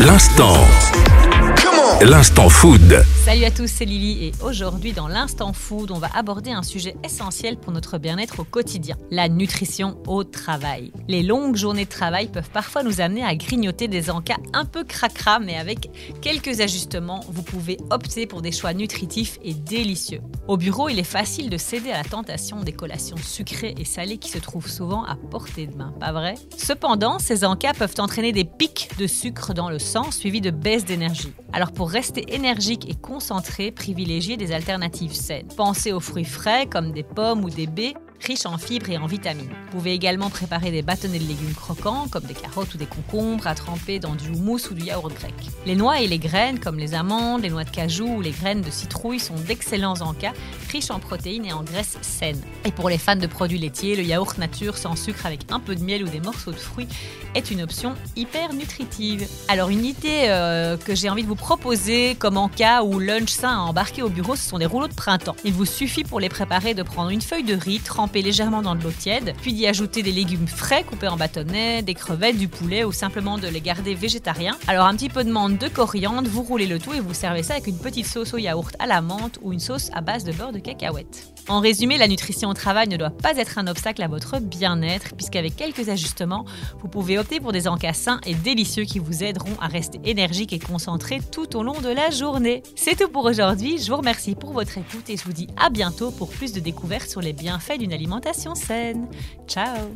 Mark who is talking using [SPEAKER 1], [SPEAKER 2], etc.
[SPEAKER 1] L'instant. L'instant food.
[SPEAKER 2] Salut à tous, c'est Lily et aujourd'hui dans l'instant food, on va aborder un sujet essentiel pour notre bien-être au quotidien, la nutrition au travail. Les longues journées de travail peuvent parfois nous amener à grignoter des encas un peu cracra, mais avec quelques ajustements, vous pouvez opter pour des choix nutritifs et délicieux. Au bureau, il est facile de céder à la tentation des collations sucrées et salées qui se trouvent souvent à portée de main, pas vrai? Cependant, ces encas peuvent entraîner des pics de sucre dans le sang suivis de baisse d'énergie. Alors pour rester énergique et concentré, privilégiez des alternatives saines. Pensez aux fruits frais comme des pommes ou des baies riche en fibres et en vitamines. Vous pouvez également préparer des bâtonnets de légumes croquants, comme des carottes ou des concombres, à tremper dans du houmous ou du yaourt grec. Les noix et les graines, comme les amandes, les noix de cajou ou les graines de citrouille, sont d'excellents encas, riches en protéines et en graisses saines. Et pour les fans de produits laitiers, le yaourt nature sans sucre avec un peu de miel ou des morceaux de fruits est une option hyper nutritive. Alors une idée euh, que j'ai envie de vous proposer comme encas ou lunch sain à embarquer au bureau, ce sont des rouleaux de printemps. Il vous suffit pour les préparer de prendre une feuille de riz trempée légèrement dans de l'eau tiède, puis d'y ajouter des légumes frais coupés en bâtonnets, des crevettes, du poulet ou simplement de les garder végétariens. Alors un petit peu de menthe, de coriandre, vous roulez le tout et vous servez ça avec une petite sauce au yaourt à la menthe ou une sauce à base de beurre de cacahuète. En résumé, la nutrition au travail ne doit pas être un obstacle à votre bien-être puisqu'avec quelques ajustements, vous pouvez opter pour des encas sains et délicieux qui vous aideront à rester énergique et concentré tout au long de la journée. C'est tout pour aujourd'hui, je vous remercie pour votre écoute et je vous dis à bientôt pour plus de découvertes sur les bienfaits d'une alimentation saine. Ciao